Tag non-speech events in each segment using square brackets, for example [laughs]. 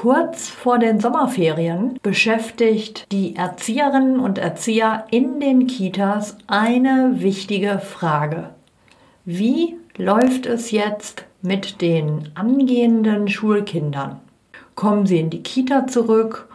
Kurz vor den Sommerferien beschäftigt die Erzieherinnen und Erzieher in den Kitas eine wichtige Frage. Wie läuft es jetzt mit den angehenden Schulkindern? Kommen sie in die Kita zurück?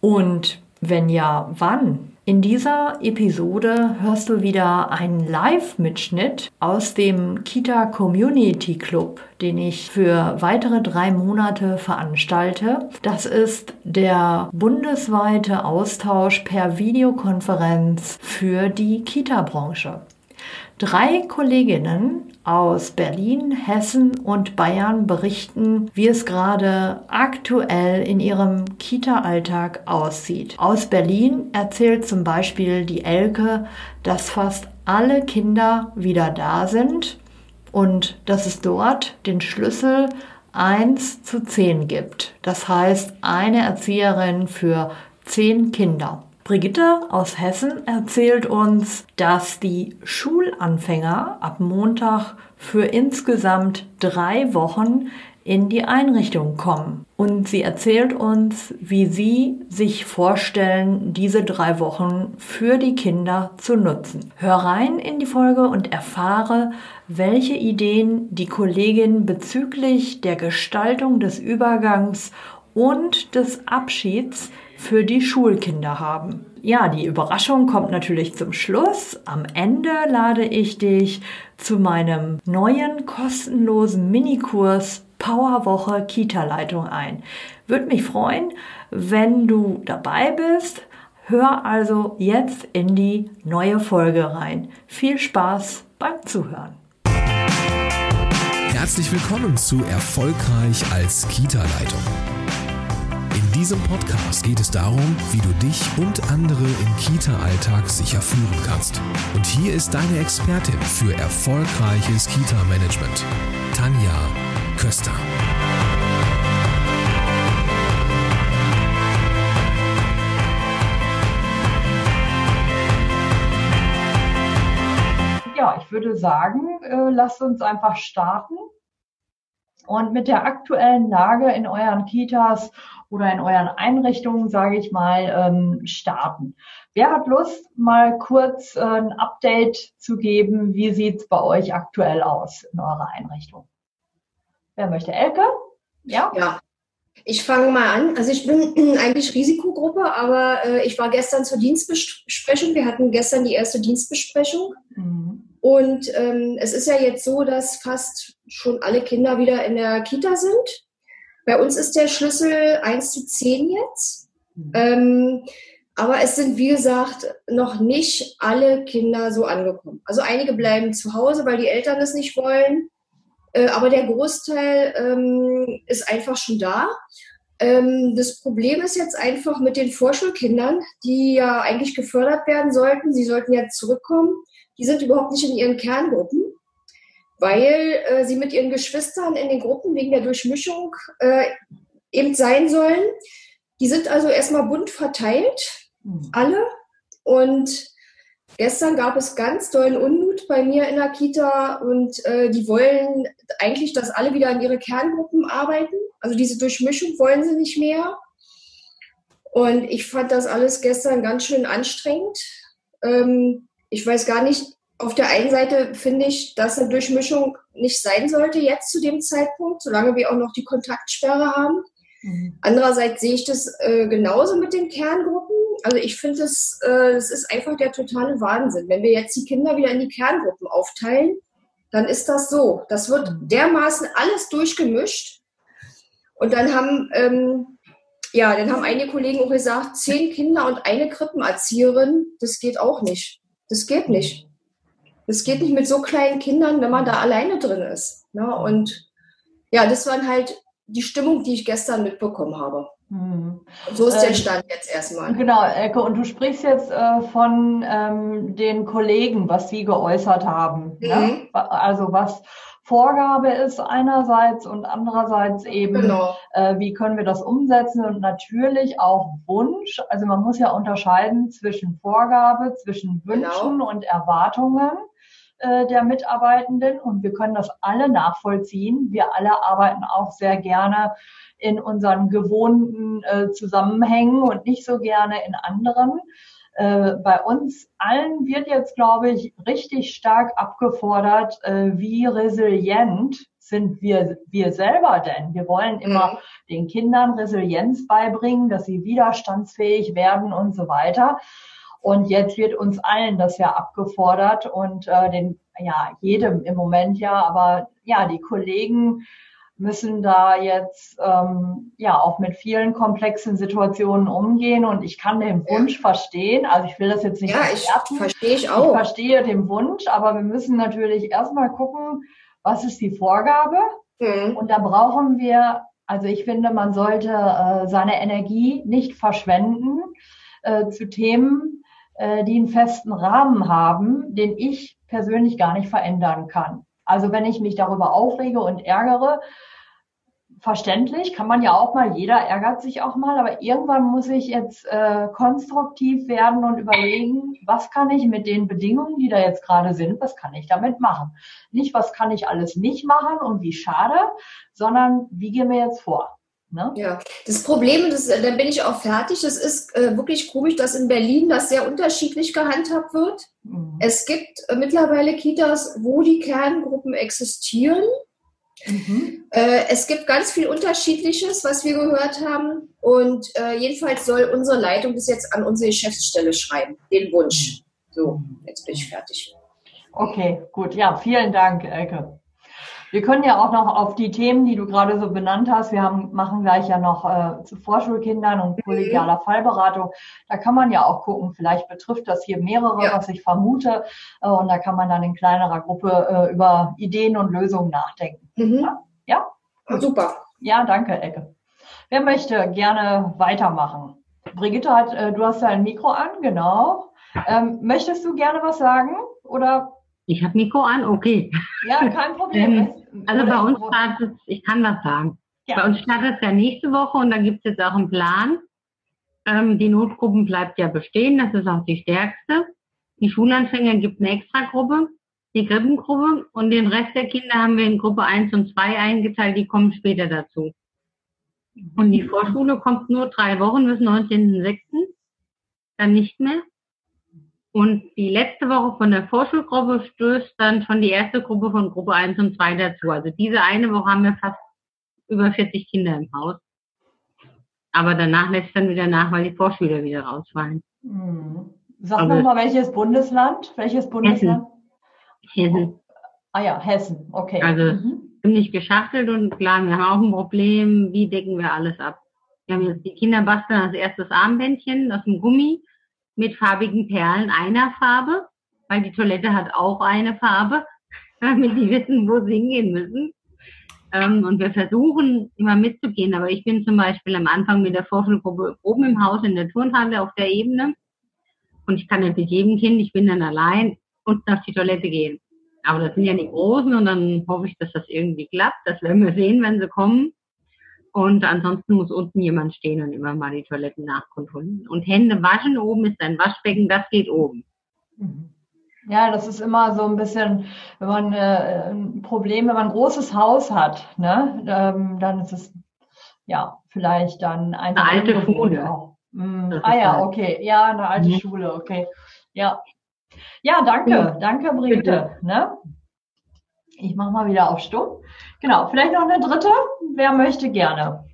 Und wenn ja, wann? In dieser Episode hörst du wieder einen Live-Mitschnitt aus dem Kita Community Club, den ich für weitere drei Monate veranstalte. Das ist der bundesweite Austausch per Videokonferenz für die Kita-Branche. Drei Kolleginnen aus Berlin, Hessen und Bayern berichten, wie es gerade aktuell in ihrem Kita-Alltag aussieht. Aus Berlin erzählt zum Beispiel die Elke, dass fast alle Kinder wieder da sind und dass es dort den Schlüssel 1 zu 10 gibt. Das heißt, eine Erzieherin für 10 Kinder. Brigitte aus Hessen erzählt uns, dass die Schulanfänger ab Montag für insgesamt drei Wochen in die Einrichtung kommen. Und sie erzählt uns, wie sie sich vorstellen, diese drei Wochen für die Kinder zu nutzen. Hör rein in die Folge und erfahre, welche Ideen die Kollegin bezüglich der Gestaltung des Übergangs und des Abschieds für die Schulkinder haben. Ja, die Überraschung kommt natürlich zum Schluss. Am Ende lade ich dich zu meinem neuen kostenlosen Minikurs Powerwoche Kita-Leitung ein. Würde mich freuen, wenn du dabei bist. Hör also jetzt in die neue Folge rein. Viel Spaß beim Zuhören. Herzlich willkommen zu Erfolgreich als Kita-Leitung diesem Podcast geht es darum, wie du dich und andere im Kita-Alltag sicher führen kannst. Und hier ist deine Expertin für erfolgreiches Kita-Management, Tanja Köster. Ja, ich würde sagen, äh, lasst uns einfach starten und mit der aktuellen Lage in euren Kitas oder in euren Einrichtungen, sage ich mal, ähm, starten. Wer hat Lust, mal kurz äh, ein Update zu geben? Wie sieht's bei euch aktuell aus in eurer Einrichtung? Wer möchte? Elke? Ja? Ja. Ich fange mal an. Also ich bin [clears throat] eigentlich Risikogruppe, aber äh, ich war gestern zur Dienstbesprechung. Wir hatten gestern die erste Dienstbesprechung. Mhm. Und ähm, es ist ja jetzt so, dass fast schon alle Kinder wieder in der Kita sind. Bei uns ist der Schlüssel 1 zu 10 jetzt. Mhm. Ähm, aber es sind, wie gesagt, noch nicht alle Kinder so angekommen. Also einige bleiben zu Hause, weil die Eltern es nicht wollen. Äh, aber der Großteil ähm, ist einfach schon da. Ähm, das Problem ist jetzt einfach mit den Vorschulkindern, die ja eigentlich gefördert werden sollten. Sie sollten ja zurückkommen die sind überhaupt nicht in ihren Kerngruppen, weil äh, sie mit ihren Geschwistern in den Gruppen wegen der Durchmischung äh, eben sein sollen. Die sind also erstmal bunt verteilt, mhm. alle. Und gestern gab es ganz dollen Unmut bei mir in der Kita und äh, die wollen eigentlich, dass alle wieder in ihre Kerngruppen arbeiten. Also diese Durchmischung wollen sie nicht mehr. Und ich fand das alles gestern ganz schön anstrengend. Ähm, ich weiß gar nicht, auf der einen Seite finde ich, dass eine Durchmischung nicht sein sollte jetzt zu dem Zeitpunkt, solange wir auch noch die Kontaktsperre haben. Mhm. Andererseits sehe ich das äh, genauso mit den Kerngruppen. Also ich finde, das, äh, das ist einfach der totale Wahnsinn. Wenn wir jetzt die Kinder wieder in die Kerngruppen aufteilen, dann ist das so. Das wird mhm. dermaßen alles durchgemischt. Und dann haben, ähm, ja, dann haben einige Kollegen auch gesagt, zehn Kinder und eine Krippenerzieherin, das geht auch nicht. Das geht nicht. Das geht nicht mit so kleinen Kindern, wenn man da alleine drin ist. Ne? Und ja, das war halt die Stimmung, die ich gestern mitbekommen habe. Mhm. So ist der ähm, Stand jetzt erstmal. Genau, Elke, und du sprichst jetzt äh, von ähm, den Kollegen, was sie geäußert haben. Ne? Mhm. Ne? Also was Vorgabe ist einerseits und andererseits eben, genau. äh, wie können wir das umsetzen und natürlich auch Wunsch. Also man muss ja unterscheiden zwischen Vorgabe, zwischen Wünschen genau. und Erwartungen. Äh, der Mitarbeitenden und wir können das alle nachvollziehen. Wir alle arbeiten auch sehr gerne in unseren gewohnten äh, Zusammenhängen und nicht so gerne in anderen. Äh, bei uns allen wird jetzt, glaube ich, richtig stark abgefordert, äh, wie resilient sind wir, wir selber denn? Wir wollen immer mhm. den Kindern Resilienz beibringen, dass sie widerstandsfähig werden und so weiter. Und jetzt wird uns allen das ja abgefordert und äh, den, ja, jedem im Moment ja, aber ja, die Kollegen müssen da jetzt ähm, ja auch mit vielen komplexen Situationen umgehen und ich kann den Wunsch ja. verstehen. Also ich will das jetzt nicht ja, ich verstehe ich auch. Ich verstehe den Wunsch, aber wir müssen natürlich erstmal gucken, was ist die Vorgabe mhm. und da brauchen wir, also ich finde, man sollte äh, seine Energie nicht verschwenden äh, zu Themen, äh, die einen festen Rahmen haben, den ich persönlich gar nicht verändern kann. Also wenn ich mich darüber aufrege und ärgere, verständlich, kann man ja auch mal, jeder ärgert sich auch mal, aber irgendwann muss ich jetzt äh, konstruktiv werden und überlegen, was kann ich mit den Bedingungen, die da jetzt gerade sind, was kann ich damit machen? Nicht, was kann ich alles nicht machen und wie schade, sondern wie gehen wir jetzt vor? Ne? Ja, das Problem, das, da bin ich auch fertig, das ist äh, wirklich komisch, dass in Berlin das sehr unterschiedlich gehandhabt wird. Mhm. Es gibt äh, mittlerweile Kitas, wo die Kerngruppen existieren Mhm. Äh, es gibt ganz viel Unterschiedliches, was wir gehört haben. Und äh, jedenfalls soll unsere Leitung das jetzt an unsere Geschäftsstelle schreiben, den Wunsch. So, jetzt bin ich fertig. Okay, gut. Ja, vielen Dank, Elke. Wir können ja auch noch auf die Themen, die du gerade so benannt hast, wir haben, machen gleich ja noch äh, zu Vorschulkindern und mhm. kollegialer. Fallberatung. Da kann man ja auch gucken, vielleicht betrifft das hier mehrere, ja. was ich vermute. Äh, und da kann man dann in kleinerer Gruppe äh, über Ideen und Lösungen nachdenken. Mhm. Ja? ja? Super. Ja, danke, Ecke. Wer möchte gerne weitermachen? Brigitte hat, äh, du hast dein Mikro an, genau. Ähm, möchtest du gerne was sagen? Oder ich habe Mikro an, okay. Ja, kein Problem. ähm, also bei uns startet, ich kann was sagen. Ja. Bei uns startet es ja nächste Woche und da gibt es jetzt auch einen Plan. Ähm, die Notgruppen bleibt ja bestehen, das ist auch die stärkste. Die Schulanfänger gibt eine Extragruppe, die Krippengruppe und den Rest der Kinder haben wir in Gruppe 1 und 2 eingeteilt, die kommen später dazu. Und die Vorschule kommt nur drei Wochen bis 19.06. Dann nicht mehr. Und die letzte Woche von der Vorschulgruppe stößt dann schon die erste Gruppe von Gruppe 1 und 2 dazu. Also diese eine Woche haben wir fast über 40 Kinder im Haus. Aber danach lässt dann wieder nach, weil die Vorschüler wieder rausfallen. Hm. Sag also, mal, welches Bundesland? Welches Bundesland? Hessen. Hessen. Ah ja, Hessen, okay. Also mhm. ziemlich geschachtelt und klar, wir haben auch ein Problem, wie decken wir alles ab. Wir haben jetzt die Kinder basteln als erstes Armbändchen aus dem Gummi mit farbigen Perlen einer Farbe, weil die Toilette hat auch eine Farbe, [laughs] damit die wissen, wo sie hingehen müssen. Ähm, und wir versuchen immer mitzugehen, aber ich bin zum Beispiel am Anfang mit der Vorschulgruppe oben im Haus in der Turnhalle auf der Ebene und ich kann nicht mit jedem Kind, ich bin dann allein unten auf die Toilette gehen. Aber das sind ja die Großen und dann hoffe ich, dass das irgendwie klappt. Das werden wir sehen, wenn sie kommen. Und ansonsten muss unten jemand stehen und immer mal die Toiletten nachkontrollieren. Und Hände waschen, oben ist ein Waschbecken, das geht oben. Mhm. Ja, das ist immer so ein bisschen, wenn man äh, ein Problem, wenn man ein großes Haus hat, ne, ähm, dann ist es ja vielleicht dann eine alte Schule. Mhm. Ah ja, halt okay, ja, eine alte mhm. Schule, okay, ja, ja, danke, danke Brigitte. Ne? Ich mache mal wieder auf Stumm. Genau, vielleicht noch eine dritte. Wer möchte gerne?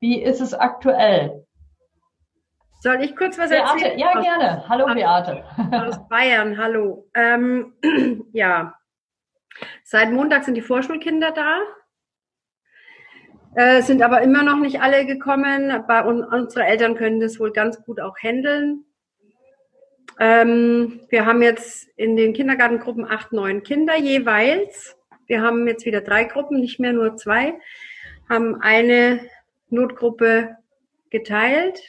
Wie ist es aktuell? Soll ich kurz was Beate, erzählen? Ja, gerne. Hallo, Beate. Aus Bayern, hallo. Ähm, [clears throat] ja, seit Montag sind die Vorschulkinder da. Äh, sind aber immer noch nicht alle gekommen. Bei un unsere Eltern können das wohl ganz gut auch handeln. Ähm, wir haben jetzt in den Kindergartengruppen acht, neun Kinder jeweils. Wir haben jetzt wieder drei Gruppen, nicht mehr nur zwei, haben eine Notgruppe geteilt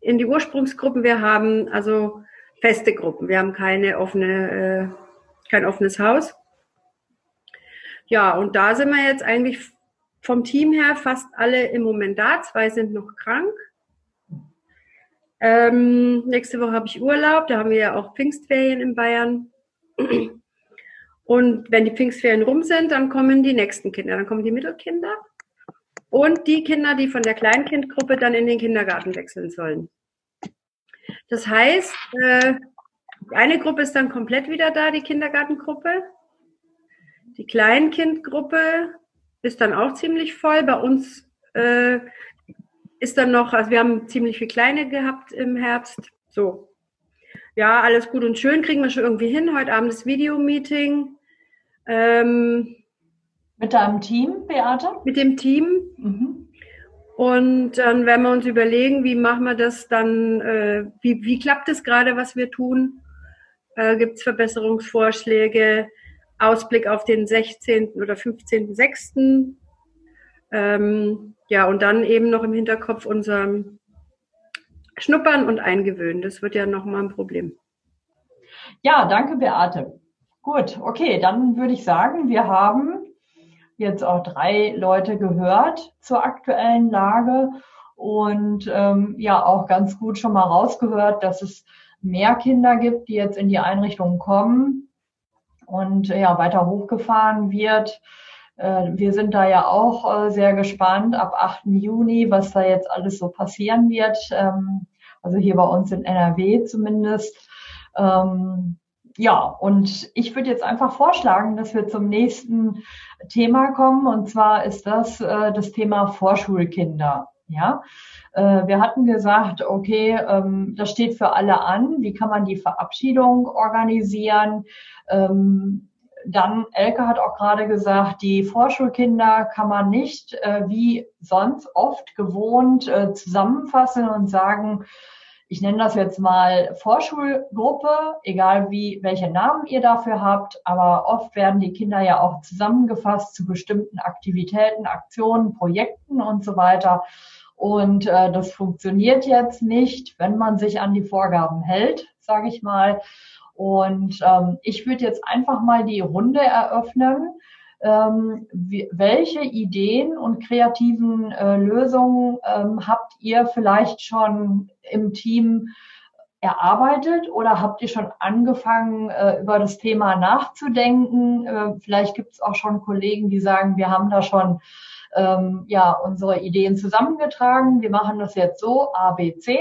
in die Ursprungsgruppen. Wir haben also feste Gruppen. Wir haben keine offene, äh, kein offenes Haus. Ja, und da sind wir jetzt eigentlich vom Team her fast alle im Moment da. Zwei sind noch krank. Ähm, nächste Woche habe ich Urlaub, da haben wir ja auch Pfingstferien in Bayern. Und wenn die Pfingstferien rum sind, dann kommen die nächsten Kinder. Dann kommen die Mittelkinder und die Kinder, die von der Kleinkindgruppe dann in den Kindergarten wechseln sollen. Das heißt, äh, eine Gruppe ist dann komplett wieder da, die Kindergartengruppe. Die Kleinkindgruppe ist dann auch ziemlich voll. Bei uns äh, ist dann noch, also wir haben ziemlich viele kleine gehabt im Herbst. So. Ja, alles gut und schön, kriegen wir schon irgendwie hin. Heute Abend das Videomeeting. Ähm, mit deinem Team, Beate? Mit dem Team. Mhm. Und dann werden wir uns überlegen, wie machen wir das dann, äh, wie, wie klappt es gerade, was wir tun? Äh, Gibt es Verbesserungsvorschläge? Ausblick auf den 16. oder 15.06. Ähm, ja, und dann eben noch im Hinterkopf unser Schnuppern und Eingewöhnen. Das wird ja nochmal ein Problem. Ja, danke, Beate. Gut, okay, dann würde ich sagen, wir haben jetzt auch drei Leute gehört zur aktuellen Lage und ähm, ja auch ganz gut schon mal rausgehört, dass es mehr Kinder gibt, die jetzt in die Einrichtungen kommen und ja weiter hochgefahren wird. Äh, wir sind da ja auch äh, sehr gespannt ab 8. Juni, was da jetzt alles so passieren wird. Ähm, also hier bei uns in NRW zumindest. Ähm, ja, und ich würde jetzt einfach vorschlagen, dass wir zum nächsten Thema kommen. Und zwar ist das äh, das Thema Vorschulkinder. Ja, äh, wir hatten gesagt, okay, ähm, das steht für alle an. Wie kann man die Verabschiedung organisieren? Ähm, dann, Elke hat auch gerade gesagt, die Vorschulkinder kann man nicht äh, wie sonst oft gewohnt äh, zusammenfassen und sagen, ich nenne das jetzt mal Vorschulgruppe, egal wie, welche Namen ihr dafür habt, aber oft werden die Kinder ja auch zusammengefasst zu bestimmten Aktivitäten, Aktionen, Projekten und so weiter. Und äh, das funktioniert jetzt nicht, wenn man sich an die Vorgaben hält, sage ich mal. Und ähm, ich würde jetzt einfach mal die Runde eröffnen ähm, welche Ideen und kreativen äh, Lösungen ähm, habt ihr vielleicht schon im Team erarbeitet oder habt ihr schon angefangen, äh, über das Thema nachzudenken? Äh, vielleicht gibt es auch schon Kollegen, die sagen, wir haben da schon ähm, ja unsere Ideen zusammengetragen. Wir machen das jetzt so A, B, C.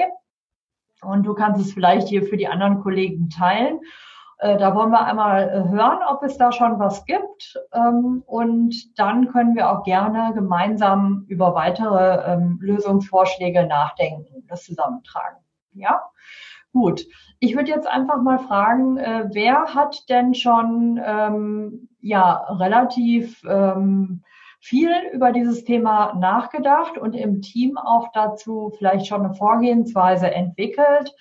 Und du kannst es vielleicht hier für die anderen Kollegen teilen. Äh, da wollen wir einmal äh, hören, ob es da schon was gibt. Ähm, und dann können wir auch gerne gemeinsam über weitere ähm, Lösungsvorschläge nachdenken, das zusammentragen. Ja? Gut. Ich würde jetzt einfach mal fragen, äh, wer hat denn schon ähm, ja relativ viel über dieses Thema nachgedacht und im Team auch dazu vielleicht schon eine Vorgehensweise entwickelt?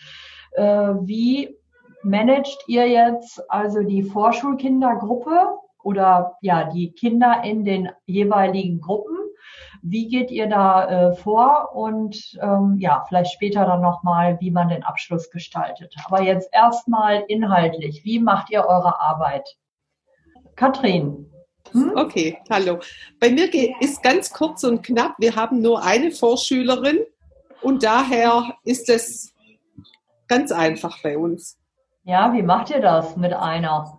Wie managt ihr jetzt also die Vorschulkindergruppe oder ja die Kinder in den jeweiligen Gruppen? Wie geht ihr da äh, vor und ähm, ja, vielleicht später dann nochmal, wie man den Abschluss gestaltet. Aber jetzt erstmal inhaltlich, wie macht ihr eure Arbeit? Katrin. Hm? Okay, hallo. Bei mir ist ganz kurz und knapp, wir haben nur eine Vorschülerin und daher ist es ganz einfach bei uns. Ja, wie macht ihr das mit einer?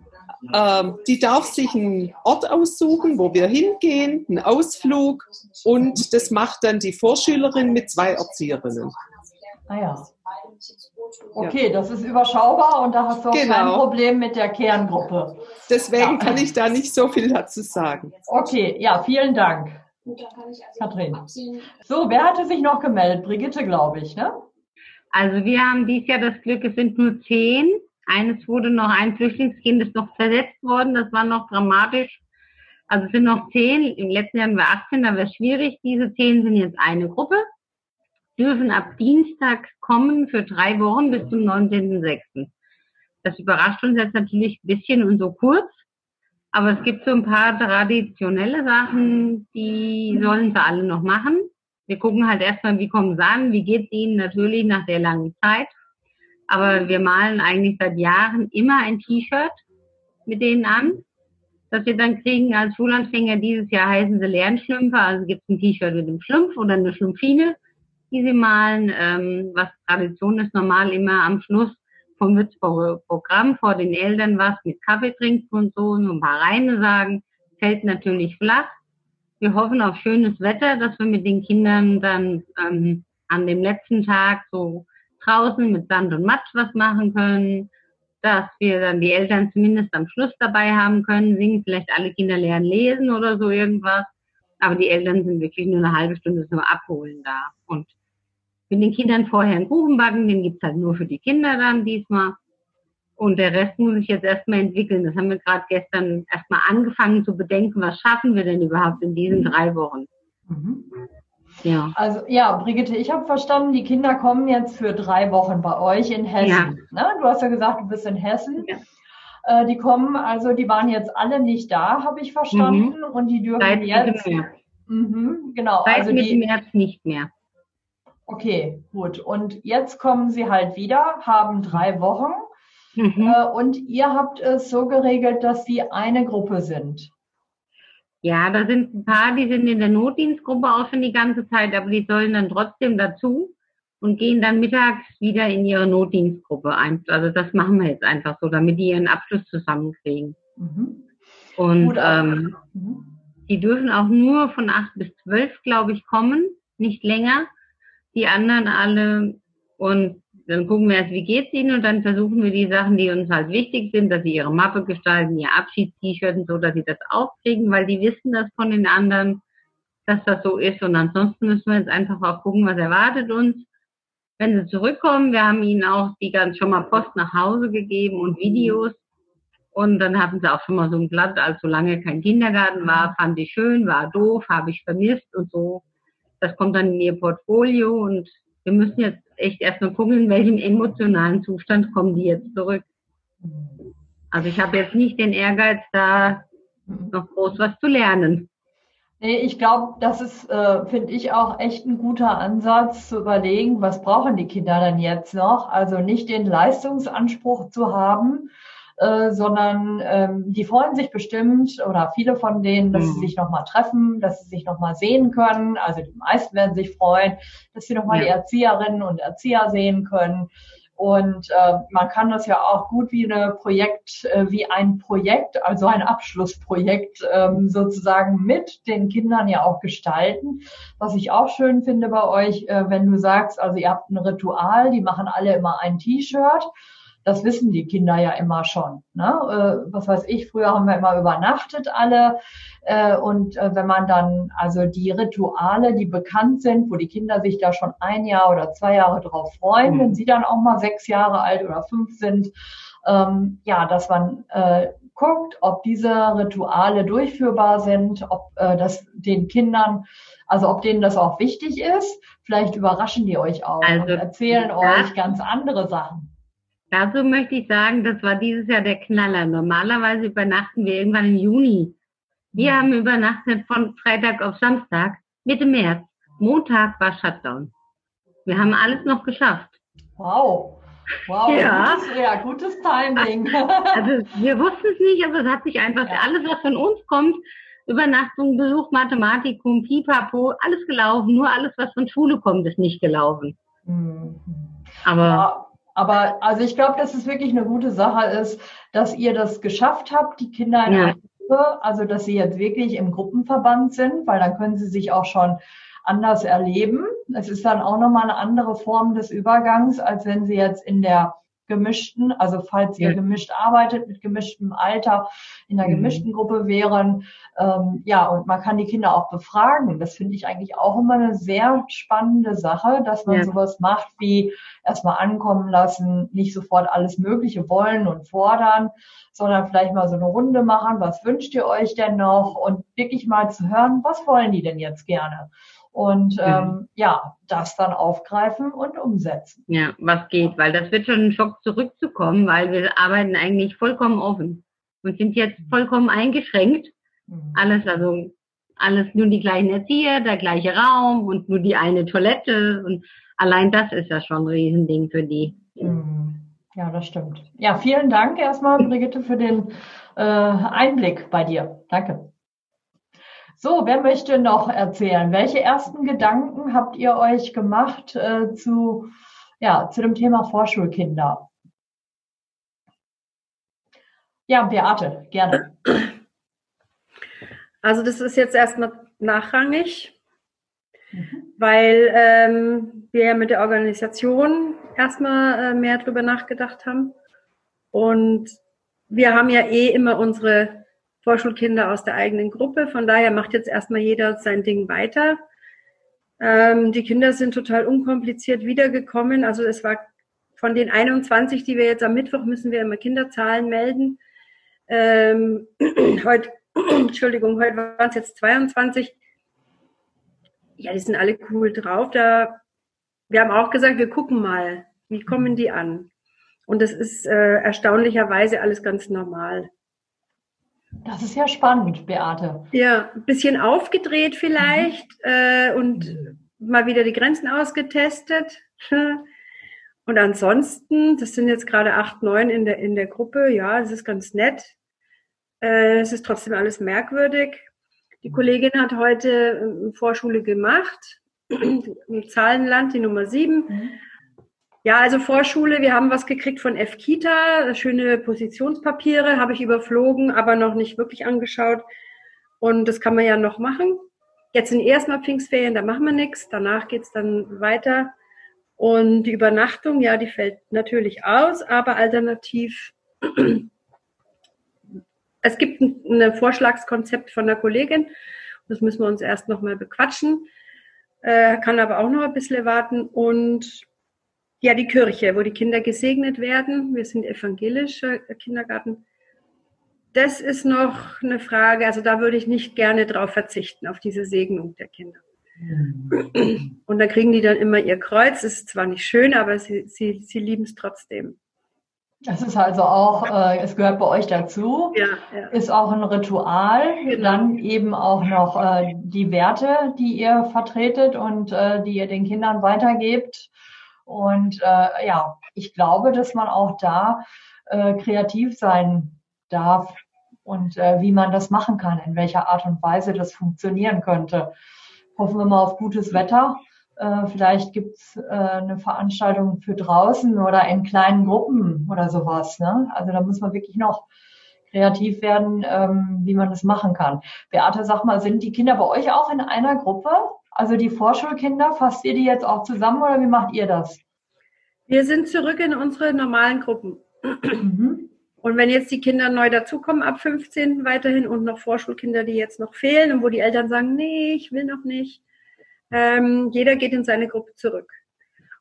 Ähm, die darf sich einen Ort aussuchen, wo wir hingehen, einen Ausflug und das macht dann die Vorschülerin mit zwei Erzieherinnen. Ah ja. Okay, das ist überschaubar und da hast du auch genau. kein Problem mit der Kerngruppe. Deswegen ja. kann ich da nicht so viel dazu sagen. Okay, ja, vielen Dank. Katrin. So, wer hatte sich noch gemeldet? Brigitte, glaube ich, ne? Also wir haben dieses Jahr das Glück, es sind nur zehn eines wurde noch, ein Flüchtlingskind ist noch versetzt worden, das war noch dramatisch. Also es sind noch zehn, im letzten Jahr waren wir 18, da wäre es schwierig. Diese zehn sind jetzt eine Gruppe, dürfen ab Dienstag kommen für drei Wochen bis zum 19.06. Das überrascht uns jetzt natürlich ein bisschen und so kurz. Aber es gibt so ein paar traditionelle Sachen, die sollen sie alle noch machen. Wir gucken halt erstmal, wie kommen sie an, wie geht es ihnen natürlich nach der langen Zeit. Aber wir malen eigentlich seit Jahren immer ein T-Shirt mit denen an, das wir dann kriegen als Schulanfänger. Dieses Jahr heißen sie Lernschlümpfe, also gibt es ein T-Shirt mit einem Schlumpf oder eine Schlumpfine, die sie malen. Ähm, was Tradition ist, normal immer am Schluss vom Würzburger Programm vor den Eltern was mit Kaffee trinken und so, und ein paar Reine sagen, fällt natürlich flach. Wir hoffen auf schönes Wetter, dass wir mit den Kindern dann ähm, an dem letzten Tag so draußen mit Sand und Matsch was machen können, dass wir dann die Eltern zumindest am Schluss dabei haben können, singen vielleicht alle Kinder lernen lesen oder so irgendwas. Aber die Eltern sind wirklich nur eine halbe Stunde zum Abholen da. Und mit den Kindern vorher einen Kuchen backen, den gibt's halt nur für die Kinder dann diesmal. Und der Rest muss ich jetzt erstmal entwickeln. Das haben wir gerade gestern erstmal angefangen zu bedenken, was schaffen wir denn überhaupt in diesen drei Wochen. Mhm. Ja. Also ja, Brigitte, ich habe verstanden, die Kinder kommen jetzt für drei Wochen bei euch in Hessen. Ja. Ne? Du hast ja gesagt, du bist in Hessen. Ja. Äh, die kommen, also die waren jetzt alle nicht da, habe ich verstanden. Mhm. Und die dürfen Seit jetzt. Mhm, genau. Seit also Mitte die, März nicht mehr. Okay, gut. Und jetzt kommen sie halt wieder, haben drei Wochen. Mhm. Äh, und ihr habt es so geregelt, dass sie eine Gruppe sind. Ja, da sind ein paar, die sind in der Notdienstgruppe auch schon die ganze Zeit, aber die sollen dann trotzdem dazu und gehen dann mittags wieder in ihre Notdienstgruppe ein. Also das machen wir jetzt einfach so, damit die ihren Abschluss zusammenkriegen. Mhm. Und Gut, ähm, mhm. die dürfen auch nur von acht bis zwölf, glaube ich, kommen, nicht länger. Die anderen alle und dann gucken wir erst, wie geht's ihnen und dann versuchen wir die Sachen, die uns halt wichtig sind, dass sie ihre Mappe gestalten, ihr Abschieds-T-Shirt und so, dass sie das aufkriegen, weil die wissen das von den anderen, dass das so ist. Und ansonsten müssen wir jetzt einfach auch gucken, was erwartet uns. Wenn sie zurückkommen, wir haben ihnen auch die ganz schon mal Post nach Hause gegeben und Videos. Und dann hatten sie auch schon mal so ein Blatt, als so lange kein Kindergarten war, fand ich schön, war doof, habe ich vermisst und so. Das kommt dann in ihr Portfolio und wir müssen jetzt echt erstmal gucken, in welchem emotionalen Zustand kommen die jetzt zurück. Also ich habe jetzt nicht den Ehrgeiz, da noch groß was zu lernen. Nee, ich glaube, das ist, äh, finde ich, auch echt ein guter Ansatz zu überlegen, was brauchen die Kinder denn jetzt noch? Also nicht den Leistungsanspruch zu haben, äh, sondern ähm, die freuen sich bestimmt oder viele von denen, dass mhm. sie sich nochmal treffen, dass sie sich nochmal sehen können. Also die meisten werden sich freuen, dass sie nochmal ja. die Erzieherinnen und Erzieher sehen können. Und äh, man kann das ja auch gut wie eine Projekt, äh, wie ein Projekt, also ein Abschlussprojekt ähm, sozusagen mit den Kindern ja auch gestalten. Was ich auch schön finde bei euch, äh, wenn du sagst, also ihr habt ein Ritual, die machen alle immer ein T-Shirt das wissen die Kinder ja immer schon. Ne? Äh, was weiß ich, früher haben wir immer übernachtet alle. Äh, und äh, wenn man dann, also die Rituale, die bekannt sind, wo die Kinder sich da schon ein Jahr oder zwei Jahre drauf freuen, mhm. wenn sie dann auch mal sechs Jahre alt oder fünf sind, ähm, ja, dass man äh, guckt, ob diese Rituale durchführbar sind, ob äh, das den Kindern, also ob denen das auch wichtig ist. Vielleicht überraschen die euch auch also, und erzählen ja. euch ganz andere Sachen. Dazu möchte ich sagen, das war dieses Jahr der Knaller. Normalerweise übernachten wir irgendwann im Juni. Wir mhm. haben übernachtet von Freitag auf Samstag, Mitte März. Montag war Shutdown. Wir haben alles noch geschafft. Wow. Wow, ja. Gutes, ja, gutes Timing. [laughs] Also wir wussten es nicht, aber es hat sich einfach ja. alles, was von uns kommt, Übernachtung, Besuch, Mathematikum, Pipapo, alles gelaufen. Nur alles, was von Schule kommt, ist nicht gelaufen. Mhm. Aber ja. Aber also ich glaube, dass es wirklich eine gute Sache ist, dass ihr das geschafft habt, die Kinder in ja. einer Gruppe, also dass sie jetzt wirklich im Gruppenverband sind, weil dann können sie sich auch schon anders erleben. Es ist dann auch nochmal eine andere Form des Übergangs, als wenn sie jetzt in der gemischten, also falls ihr ja. gemischt arbeitet mit gemischtem Alter, in der mhm. gemischten Gruppe wären. Ähm, ja, und man kann die Kinder auch befragen. Das finde ich eigentlich auch immer eine sehr spannende Sache, dass man ja. sowas macht wie erstmal ankommen lassen, nicht sofort alles Mögliche wollen und fordern, sondern vielleicht mal so eine Runde machen. Was wünscht ihr euch denn noch? Und wirklich mal zu hören, was wollen die denn jetzt gerne? Und ähm, ja, das dann aufgreifen und umsetzen. Ja, was geht, weil das wird schon ein Schock zurückzukommen, weil wir arbeiten eigentlich vollkommen offen und sind jetzt mhm. vollkommen eingeschränkt. Mhm. Alles, also alles nur die gleichen Erzieher, der gleiche Raum und nur die eine Toilette und allein das ist ja schon ein Riesending für die. Mhm. Ja, das stimmt. Ja, vielen Dank erstmal, Brigitte, für den äh, Einblick bei dir. Danke. So, wer möchte noch erzählen? Welche ersten Gedanken habt ihr euch gemacht äh, zu, ja, zu dem Thema Vorschulkinder? Ja, Beate, gerne. Also das ist jetzt erstmal nachrangig, mhm. weil ähm, wir mit der Organisation erstmal äh, mehr drüber nachgedacht haben. Und wir haben ja eh immer unsere Vorschulkinder aus der eigenen Gruppe. Von daher macht jetzt erstmal jeder sein Ding weiter. Ähm, die Kinder sind total unkompliziert wiedergekommen. Also es war von den 21, die wir jetzt am Mittwoch müssen wir immer Kinderzahlen melden. Ähm, [clears throat] heute, [clears throat] Entschuldigung, heute waren es jetzt 22. Ja, die sind alle cool drauf. Da, wir haben auch gesagt, wir gucken mal, wie kommen die an. Und das ist äh, erstaunlicherweise alles ganz normal. Das ist ja spannend, Beate. Ja, ein bisschen aufgedreht vielleicht mhm. äh, und mhm. mal wieder die Grenzen ausgetestet. [laughs] Und ansonsten, das sind jetzt gerade acht, neun in der, in der Gruppe, ja, das ist ganz nett. Äh, es ist trotzdem alles merkwürdig. Die Kollegin hat heute eine Vorschule gemacht, [clears throat] im Zahlenland, die Nummer sieben. Mhm. Ja, also Vorschule, wir haben was gekriegt von F-Kita, schöne Positionspapiere, habe ich überflogen, aber noch nicht wirklich angeschaut. Und das kann man ja noch machen. Jetzt sind erstmal Pfingstferien, da machen wir nichts. Danach geht's dann weiter. Und die Übernachtung, ja, die fällt natürlich aus, aber alternativ, [clears throat] es gibt ein, ein Vorschlagskonzept von der Kollegin. Das müssen wir uns erst nochmal bequatschen. Äh, kann aber auch noch ein bisschen warten. Und ja, die Kirche, wo die Kinder gesegnet werden. Wir sind evangelischer Kindergarten. Das ist noch eine Frage. Also da würde ich nicht gerne drauf verzichten, auf diese Segnung der Kinder. Mhm. Und da kriegen die dann immer ihr Kreuz. Das ist zwar nicht schön, aber sie, sie, sie lieben es trotzdem. Das ist also auch, äh, es gehört bei euch dazu, ja, ja. ist auch ein Ritual, genau. dann eben auch noch äh, die Werte, die ihr vertretet und äh, die ihr den Kindern weitergebt. Und äh, ja, ich glaube, dass man auch da äh, kreativ sein darf und äh, wie man das machen kann, in welcher Art und Weise das funktionieren könnte. Hoffen wir mal auf gutes Wetter. Äh, vielleicht gibt's äh, eine Veranstaltung für draußen oder in kleinen Gruppen oder sowas. Ne? Also da muss man wirklich noch kreativ werden, ähm, wie man das machen kann. Beate, sag mal, sind die Kinder bei euch auch in einer Gruppe? Also die Vorschulkinder, fasst ihr die jetzt auch zusammen oder wie macht ihr das? Wir sind zurück in unsere normalen Gruppen. Mhm. Und wenn jetzt die Kinder neu dazukommen ab 15. weiterhin und noch Vorschulkinder, die jetzt noch fehlen und wo die Eltern sagen, nee, ich will noch nicht, ähm, jeder geht in seine Gruppe zurück.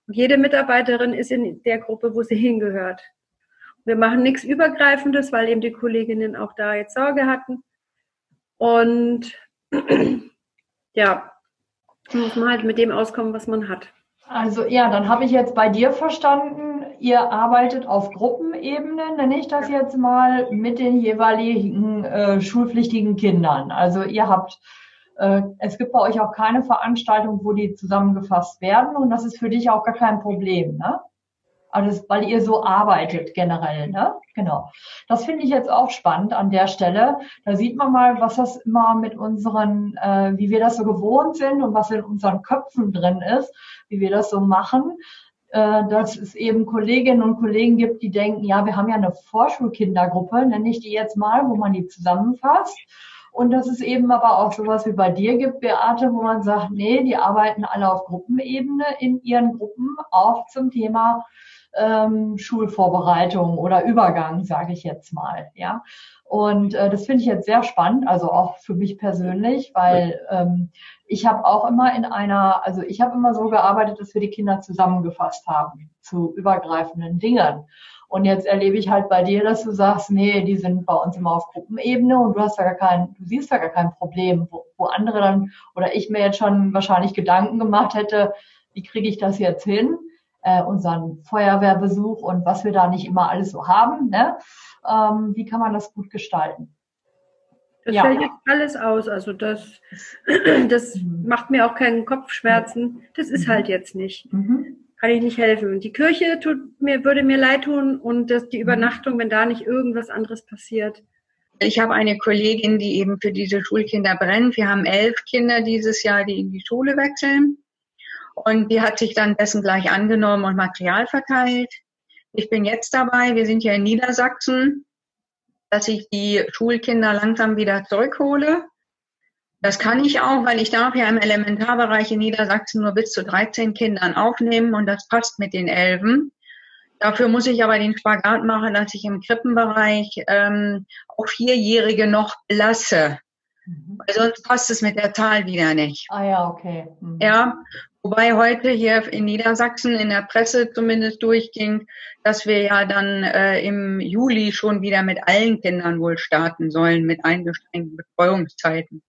Und jede Mitarbeiterin ist in der Gruppe, wo sie hingehört. Wir machen nichts Übergreifendes, weil eben die Kolleginnen auch da jetzt Sorge hatten. Und [clears throat] ja, muss man halt mit dem auskommen, was man hat. Also ja, dann habe ich jetzt bei dir verstanden, ihr arbeitet auf Gruppenebene, nenne ich das jetzt mal, mit den jeweiligen äh, schulpflichtigen Kindern. Also ihr habt, äh, es gibt bei euch auch keine Veranstaltung, wo die zusammengefasst werden und das ist für dich auch gar kein Problem, ne? Also, weil ihr so arbeitet generell, ne? Genau. Das finde ich jetzt auch spannend an der Stelle. Da sieht man mal, was das immer mit unseren, äh, wie wir das so gewohnt sind und was in unseren Köpfen drin ist, wie wir das so machen äh, dass es eben Kolleginnen und Kollegen gibt, die denken, ja, wir haben ja eine Vorschulkindergruppe, nenne ich die jetzt mal, wo man die zusammenfasst. Und dass es eben aber auch sowas wie bei dir gibt, Beate, wo man sagt, nee, die arbeiten alle auf Gruppenebene in ihren Gruppen auch zum Thema ähm, Schulvorbereitung oder Übergang, sage ich jetzt mal. Ja, und äh, das finde ich jetzt sehr spannend, also auch für mich persönlich, weil ähm, ich habe auch immer in einer, also ich habe immer so gearbeitet, dass wir die Kinder zusammengefasst haben zu übergreifenden Dingen. Und jetzt erlebe ich halt bei dir, dass du sagst, nee, die sind bei uns immer auf Gruppenebene und du hast da gar kein, du siehst da gar kein Problem, wo, wo andere dann oder ich mir jetzt schon wahrscheinlich Gedanken gemacht hätte, wie kriege ich das jetzt hin? Äh, unseren Feuerwehrbesuch und was wir da nicht immer alles so haben. Ne? Ähm, wie kann man das gut gestalten? Das ja. fällt jetzt alles aus. Also das, [clears throat] das mhm. macht mir auch keinen Kopfschmerzen. Das ist mhm. halt jetzt nicht. Mhm. Kann ich nicht helfen. Die Kirche tut mir, würde mir leid tun und das, die mhm. Übernachtung, wenn da nicht irgendwas anderes passiert. Ich habe eine Kollegin, die eben für diese Schulkinder brennt. Wir haben elf Kinder dieses Jahr, die in die Schule wechseln. Und die hat sich dann dessen gleich angenommen und Material verteilt. Ich bin jetzt dabei, wir sind ja in Niedersachsen dass ich die Schulkinder langsam wieder zurückhole. Das kann ich auch, weil ich darf ja im Elementarbereich in Niedersachsen nur bis zu 13 Kindern aufnehmen und das passt mit den Elfen. Dafür muss ich aber den Spagat machen, dass ich im Krippenbereich ähm, auch Vierjährige noch lasse. Mhm. Weil sonst passt es mit der Zahl wieder nicht. Ah ja, okay. Mhm. Ja, wobei heute hier in Niedersachsen in der Presse zumindest durchging, dass wir ja dann äh, im Juli schon wieder mit allen Kindern wohl starten sollen, mit eingeschränkten Betreuungszeiten.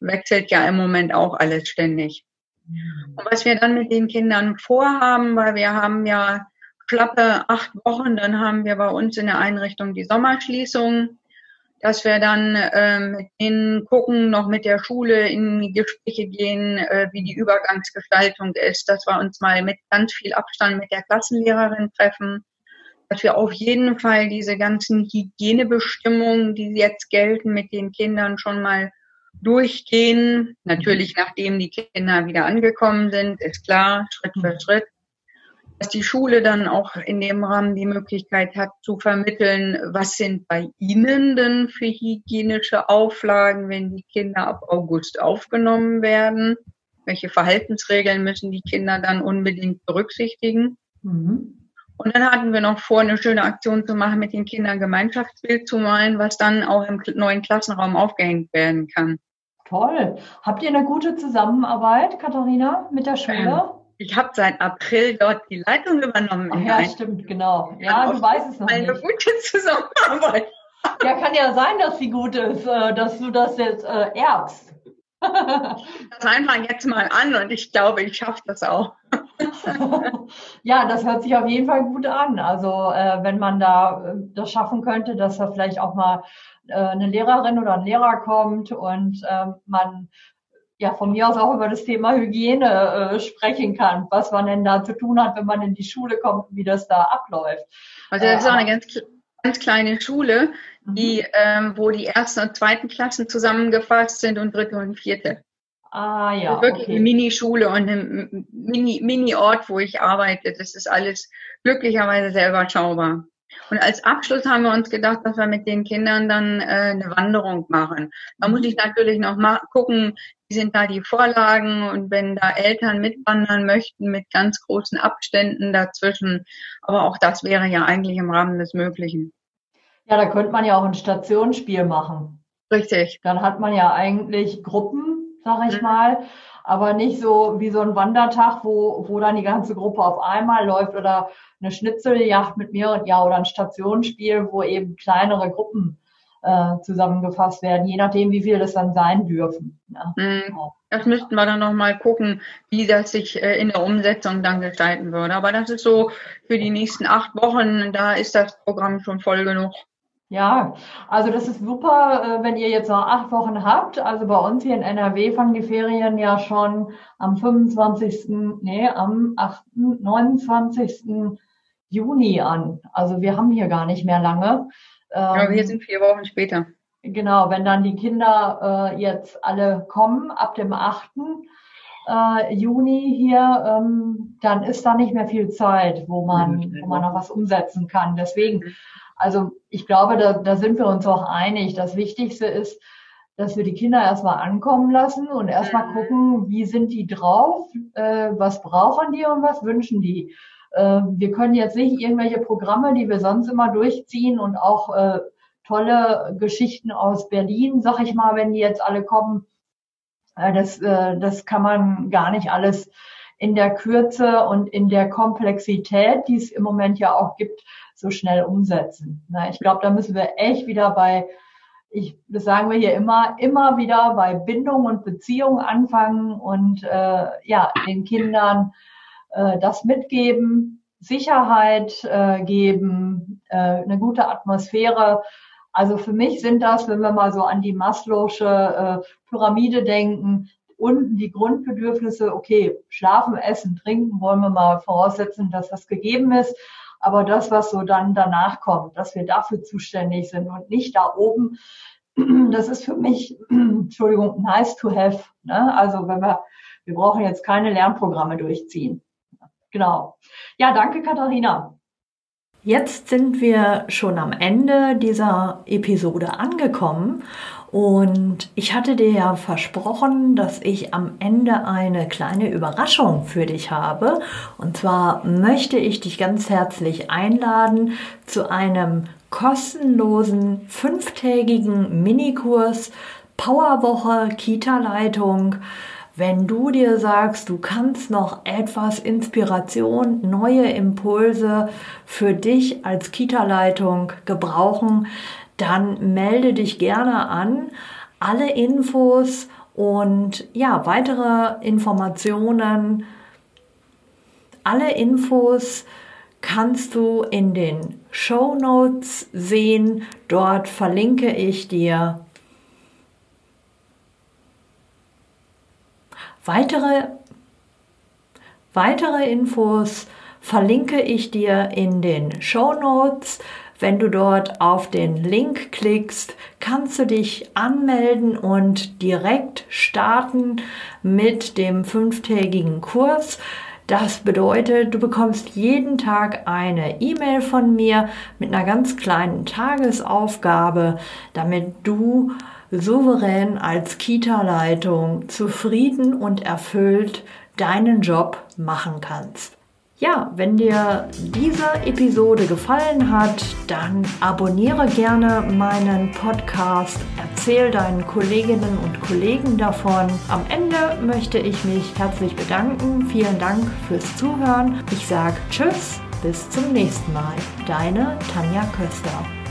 Wechselt ja im Moment auch alles ständig. Und was wir dann mit den Kindern vorhaben, weil wir haben ja schlappe acht Wochen, dann haben wir bei uns in der Einrichtung die Sommerschließung dass wir dann ähm, mit denen gucken, noch mit der Schule in Gespräche gehen, äh, wie die Übergangsgestaltung ist, dass wir uns mal mit ganz viel Abstand mit der Klassenlehrerin treffen, dass wir auf jeden Fall diese ganzen Hygienebestimmungen, die jetzt gelten, mit den Kindern schon mal durchgehen. Natürlich, nachdem die Kinder wieder angekommen sind, ist klar, Schritt für Schritt dass die Schule dann auch in dem Rahmen die Möglichkeit hat zu vermitteln, was sind bei Ihnen denn für hygienische Auflagen, wenn die Kinder ab August aufgenommen werden? Welche Verhaltensregeln müssen die Kinder dann unbedingt berücksichtigen? Mhm. Und dann hatten wir noch vor, eine schöne Aktion zu machen, mit den Kindern Gemeinschaftsbild zu malen, was dann auch im neuen Klassenraum aufgehängt werden kann. Toll. Habt ihr eine gute Zusammenarbeit, Katharina, mit der Schule? Ähm, ich habe seit April dort die Leitung übernommen. Ach, ja, stimmt, genau. Ja, du weißt es noch eine nicht. Eine gute Zusammenarbeit. Ja, kann ja sein, dass sie gut ist, äh, dass du das jetzt äh, erbst. [laughs] Das einfach jetzt mal an und ich glaube, ich schaffe das auch. [laughs] ja, das hört sich auf jeden Fall gut an. Also äh, wenn man da äh, das schaffen könnte, dass da vielleicht auch mal äh, eine Lehrerin oder ein Lehrer kommt und äh, man ja von mir aus auch über das Thema Hygiene äh, sprechen kann, was man denn da zu tun hat, wenn man in die Schule kommt, wie das da abläuft. Also das ist auch eine ganz, ganz kleine Schule, mhm. die, ähm, wo die ersten und zweiten Klassen zusammengefasst sind und dritte und vierte. Ah ja. Also wirklich okay. eine Minischule und ein Mini, Mini-Ort, wo ich arbeite. Das ist alles glücklicherweise sehr überschaubar. Und als Abschluss haben wir uns gedacht, dass wir mit den Kindern dann äh, eine Wanderung machen. Da muss ich natürlich noch mal gucken, wie sind da die Vorlagen und wenn da Eltern mitwandern möchten mit ganz großen Abständen dazwischen. Aber auch das wäre ja eigentlich im Rahmen des Möglichen. Ja, da könnte man ja auch ein Stationsspiel machen. Richtig. Dann hat man ja eigentlich Gruppen, sag ich mhm. mal, aber nicht so wie so ein Wandertag, wo, wo dann die ganze Gruppe auf einmal läuft oder eine Schnitzeljagd mit mehreren, ja, oder ein Stationsspiel, wo eben kleinere Gruppen äh, zusammengefasst werden, je nachdem, wie viel das dann sein dürfen. Ja. Mhm. Das müssten wir dann nochmal gucken, wie das sich äh, in der Umsetzung dann gestalten würde. Aber das ist so für die nächsten acht Wochen, da ist das Programm schon voll genug. Ja, also das ist super, äh, wenn ihr jetzt noch acht Wochen habt. Also bei uns hier in NRW fangen die Ferien ja schon am 25., nee, am 8., 29. Juni an. Also wir haben hier gar nicht mehr lange. Ja, wir ähm, sind vier Wochen später. Genau, wenn dann die Kinder äh, jetzt alle kommen ab dem 8. Äh, Juni hier, ähm, dann ist da nicht mehr viel Zeit, wo man, wo man noch was umsetzen kann. Deswegen, also ich glaube, da, da sind wir uns auch einig. Das Wichtigste ist, dass wir die Kinder erstmal ankommen lassen und erstmal mhm. gucken, wie sind die drauf, äh, was brauchen die und was wünschen die. Äh, wir können jetzt nicht irgendwelche Programme, die wir sonst immer durchziehen und auch äh, tolle Geschichten aus Berlin, sag ich mal, wenn die jetzt alle kommen. Äh, das, äh, das kann man gar nicht alles in der Kürze und in der Komplexität, die es im Moment ja auch gibt, so schnell umsetzen. Na, ich glaube, da müssen wir echt wieder bei, ich, das sagen wir hier immer, immer wieder bei Bindung und Beziehung anfangen und äh, ja, den Kindern äh, das mitgeben, Sicherheit äh, geben, äh, eine gute Atmosphäre. Also für mich sind das, wenn wir mal so an die Maslow'sche äh, Pyramide denken, unten die Grundbedürfnisse, okay, schlafen, essen, trinken, wollen wir mal voraussetzen, dass das gegeben ist. Aber das, was so dann danach kommt, dass wir dafür zuständig sind und nicht da oben, [clears throat] das ist für mich, [clears throat] Entschuldigung, nice to have. Ne? Also wenn wir, wir brauchen jetzt keine Lernprogramme durchziehen. Genau. Ja, danke, Katharina. Jetzt sind wir schon am Ende dieser Episode angekommen und ich hatte dir ja versprochen, dass ich am Ende eine kleine Überraschung für dich habe. Und zwar möchte ich dich ganz herzlich einladen zu einem kostenlosen fünftägigen Minikurs Powerwoche Kita-Leitung wenn du dir sagst, du kannst noch etwas Inspiration, neue Impulse für dich als Kita-Leitung gebrauchen, dann melde dich gerne an. Alle Infos und ja, weitere Informationen, alle Infos kannst du in den Show Notes sehen. Dort verlinke ich dir Weitere, weitere Infos verlinke ich dir in den Show Notes. Wenn du dort auf den Link klickst, kannst du dich anmelden und direkt starten mit dem fünftägigen Kurs. Das bedeutet, du bekommst jeden Tag eine E-Mail von mir mit einer ganz kleinen Tagesaufgabe, damit du souverän als Kita-Leitung zufrieden und erfüllt deinen Job machen kannst. Ja, wenn dir diese Episode gefallen hat, dann abonniere gerne meinen Podcast, erzähl deinen Kolleginnen und Kollegen davon. Am Ende möchte ich mich herzlich bedanken. Vielen Dank fürs Zuhören. Ich sage Tschüss, bis zum nächsten Mal. Deine Tanja Köster.